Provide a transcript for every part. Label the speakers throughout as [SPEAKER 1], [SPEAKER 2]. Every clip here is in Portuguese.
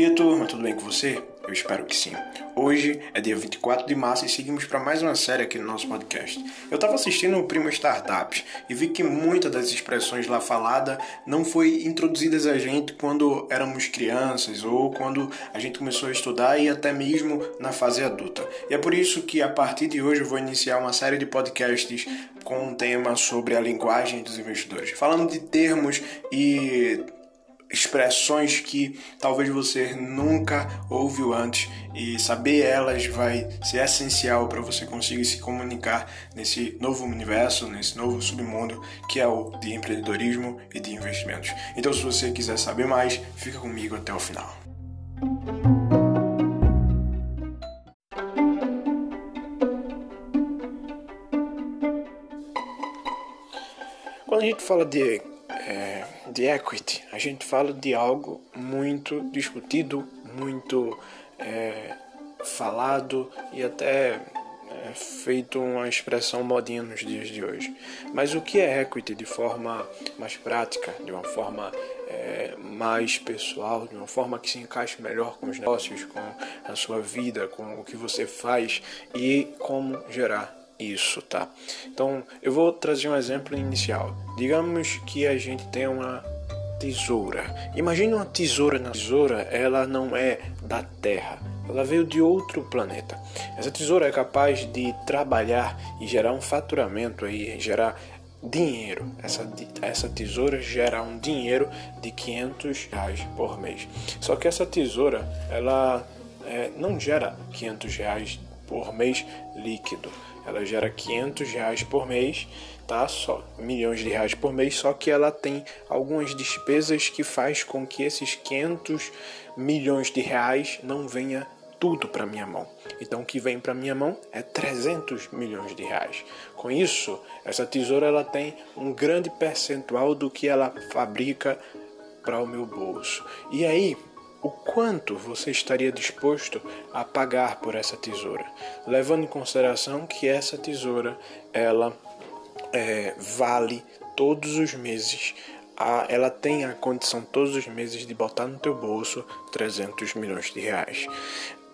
[SPEAKER 1] dia, turma. Tudo bem com você? Eu espero que sim. Hoje é dia 24 de março e seguimos para mais uma série aqui no nosso podcast. Eu estava assistindo o Primo Startups e vi que muitas das expressões lá faladas não foi introduzidas a gente quando éramos crianças ou quando a gente começou a estudar e até mesmo na fase adulta. E é por isso que a partir de hoje eu vou iniciar uma série de podcasts com um tema sobre a linguagem dos investidores, falando de termos e expressões que talvez você nunca ouviu antes e saber elas vai ser essencial para você conseguir se comunicar nesse novo universo, nesse novo submundo que é o de empreendedorismo e de investimentos. Então, se você quiser saber mais, fica comigo até o final. Quando a gente fala de é, de equity, a gente fala de algo muito discutido, muito é, falado e até é, feito uma expressão modinha nos dias de hoje. Mas o que é equity de forma mais prática, de uma forma é, mais pessoal, de uma forma que se encaixe melhor com os negócios, com a sua vida, com o que você faz e como gerar isso, tá? Então, eu vou trazer um exemplo inicial. Digamos que a gente tem uma tesoura. Imagine uma tesoura na tesoura, ela não é da Terra. Ela veio de outro planeta. Essa tesoura é capaz de trabalhar e gerar um faturamento aí, gerar dinheiro. Essa, essa tesoura gera um dinheiro de 500 reais por mês. Só que essa tesoura, ela é, não gera 500 reais por mês líquido ela gera 500 reais por mês, tá? Só milhões de reais por mês, só que ela tem algumas despesas que faz com que esses 500 milhões de reais não venha tudo para minha mão. Então o que vem para minha mão é 300 milhões de reais. Com isso, essa tesoura ela tem um grande percentual do que ela fabrica para o meu bolso. E aí, o quanto você estaria disposto a pagar por essa tesoura, levando em consideração que essa tesoura ela é, vale todos os meses, ela tem a condição todos os meses de botar no teu bolso 300 milhões de reais.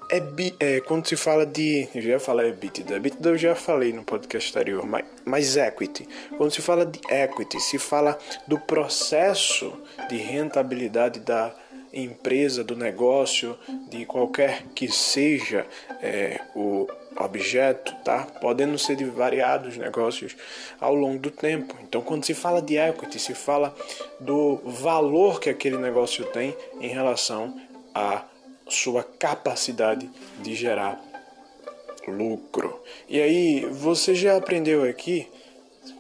[SPEAKER 1] É, é, quando se fala de. Eu já falei EBITDA. EBITDA eu já falei no podcast anterior, mas, mas equity. Quando se fala de equity, se fala do processo de rentabilidade da empresa, do negócio, de qualquer que seja é, o objeto, tá? Podendo ser de variados negócios ao longo do tempo. Então, quando se fala de equity, se fala do valor que aquele negócio tem em relação à sua capacidade de gerar lucro. E aí, você já aprendeu aqui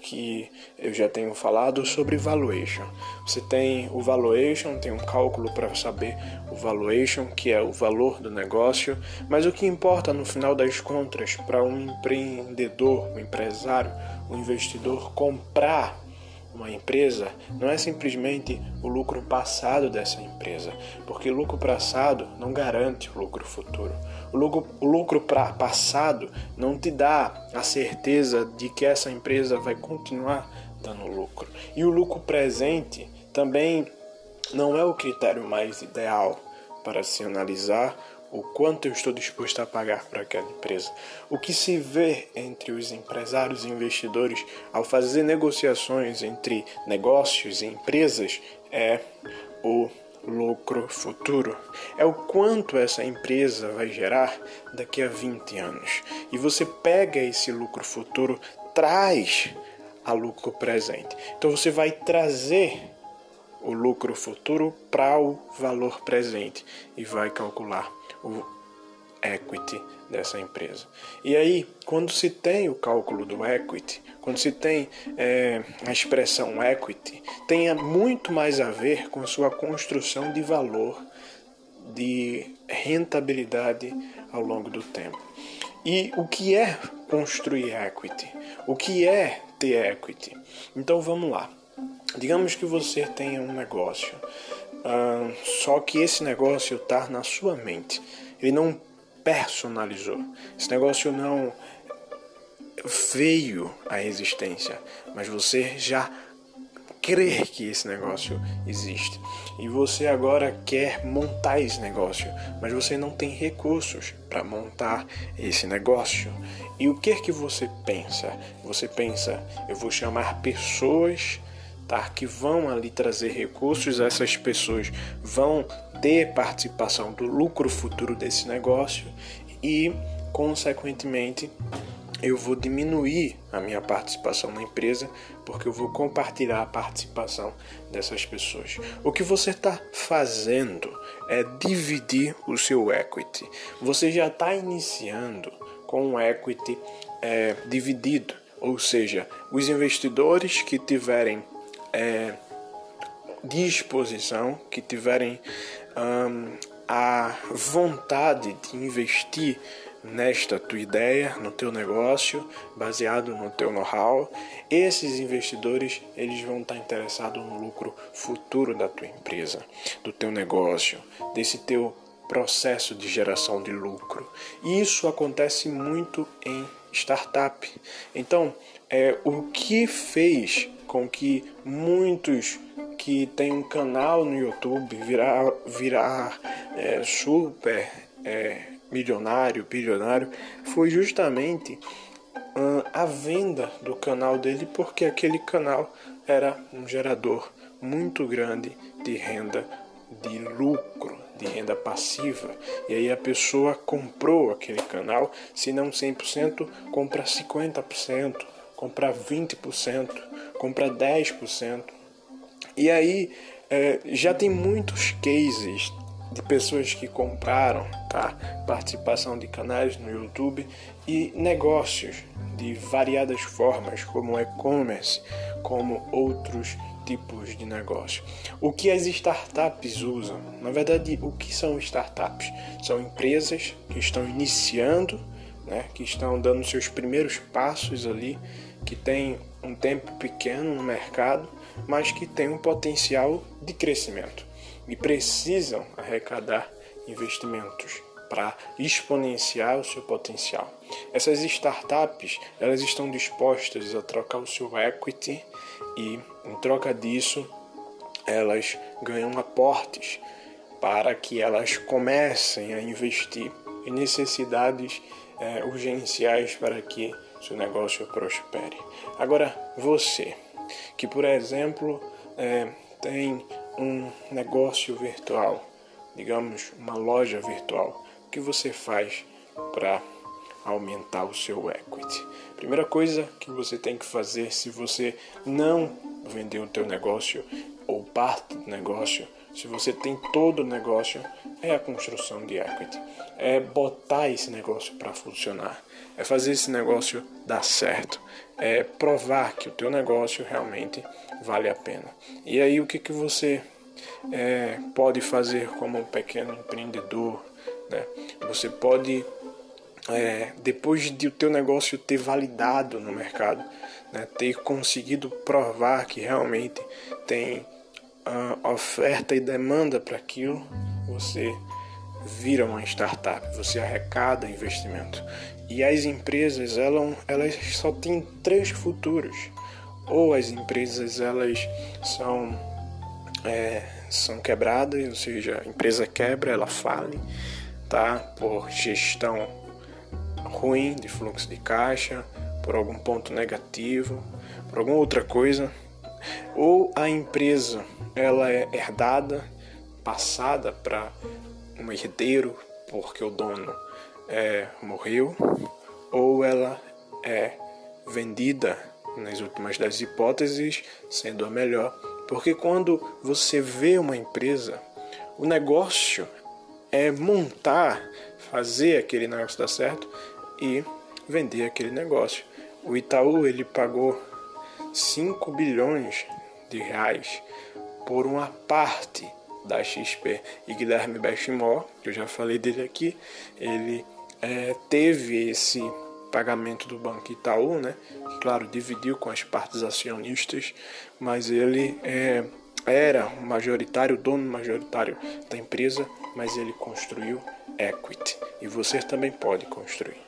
[SPEAKER 1] que eu já tenho falado sobre valuation. Você tem o valuation, tem um cálculo para saber o valuation, que é o valor do negócio, mas o que importa no final das contas para um empreendedor, um empresário, um investidor comprar uma empresa não é simplesmente o lucro passado dessa empresa, porque lucro passado não garante o lucro futuro. O lucro, o lucro pra, passado não te dá a certeza de que essa empresa vai continuar dando lucro. E o lucro presente também não é o critério mais ideal para se analisar o quanto eu estou disposto a pagar para aquela empresa. O que se vê entre os empresários e investidores ao fazer negociações entre negócios e empresas é o lucro futuro. É o quanto essa empresa vai gerar daqui a 20 anos. E você pega esse lucro futuro, traz a lucro presente. Então você vai trazer o lucro futuro para o valor presente e vai calcular o equity dessa empresa. E aí, quando se tem o cálculo do equity, quando se tem é, a expressão equity, tem muito mais a ver com sua construção de valor, de rentabilidade ao longo do tempo. E o que é construir equity? O que é ter equity? Então vamos lá. Digamos que você tenha um negócio, uh, só que esse negócio está na sua mente. Ele não personalizou. Esse negócio não veio à existência, mas você já crer que esse negócio existe. E você agora quer montar esse negócio, mas você não tem recursos para montar esse negócio. E o que é que você pensa? Você pensa, eu vou chamar pessoas que vão ali trazer recursos, essas pessoas vão ter participação do lucro futuro desse negócio e, consequentemente, eu vou diminuir a minha participação na empresa porque eu vou compartilhar a participação dessas pessoas. O que você está fazendo é dividir o seu equity. Você já está iniciando com um equity é, dividido, ou seja, os investidores que tiverem é, disposição, que tiverem hum, a vontade de investir nesta tua ideia, no teu negócio, baseado no teu know-how, esses investidores eles vão estar interessados no lucro futuro da tua empresa, do teu negócio, desse teu processo de geração de lucro. E isso acontece muito em startup. Então, é o que fez com que muitos que têm um canal no YouTube virar, virar é, super é, milionário, bilionário, foi justamente a venda do canal dele, porque aquele canal era um gerador muito grande de renda de lucro, de renda passiva. E aí a pessoa comprou aquele canal, se não 100%, compra 50%, compra 20%, compra 10%. E aí é, já tem muitos cases de pessoas que compraram tá? participação de canais no YouTube e negócios de variadas formas, como e-commerce, como outros tipos de negócio. O que as startups usam? Na verdade, o que são startups? São empresas que estão iniciando, né, que estão dando seus primeiros passos ali, que têm um tempo pequeno no mercado, mas que têm um potencial de crescimento e precisam arrecadar investimentos para exponenciar o seu potencial. Essas startups, elas estão dispostas a trocar o seu equity e em troca disso, elas ganham aportes para que elas comecem a investir em necessidades é, urgenciais para que seu negócio prospere. Agora, você que, por exemplo, é, tem um negócio virtual, digamos, uma loja virtual, o que você faz para aumentar o seu equity? Primeira coisa que você tem que fazer se você não vendeu o teu negócio ou parte do negócio, se você tem todo o negócio, é a construção de equity. É botar esse negócio para funcionar. É fazer esse negócio dar certo. É provar que o teu negócio realmente vale a pena. E aí o que, que você é, pode fazer como um pequeno empreendedor? Né? Você pode, é, depois de o teu negócio ter validado no mercado, né, ter conseguido provar que realmente tem oferta e demanda para aquilo, você vira uma startup, você arrecada investimento. E as empresas, elas, elas só têm três futuros. Ou as empresas elas são, é, são quebradas, ou seja, a empresa quebra, ela fale, tá? Por gestão ruim de fluxo de caixa, por algum ponto negativo, por alguma outra coisa, ou a empresa ela é herdada, passada para um herdeiro porque o dono é, morreu, ou ela é vendida nas últimas das hipóteses, sendo a melhor, porque quando você vê uma empresa, o negócio é montar, fazer aquele negócio dar certo e vender aquele negócio. O Itaú ele pagou 5 bilhões de reais por uma parte da XP. E Guilherme Benchimol, que eu já falei dele aqui, ele é, teve esse pagamento do Banco Itaú, né? Que, claro, dividiu com as partes acionistas, mas ele é, era o majoritário, dono majoritário da empresa, mas ele construiu equity. E você também pode construir.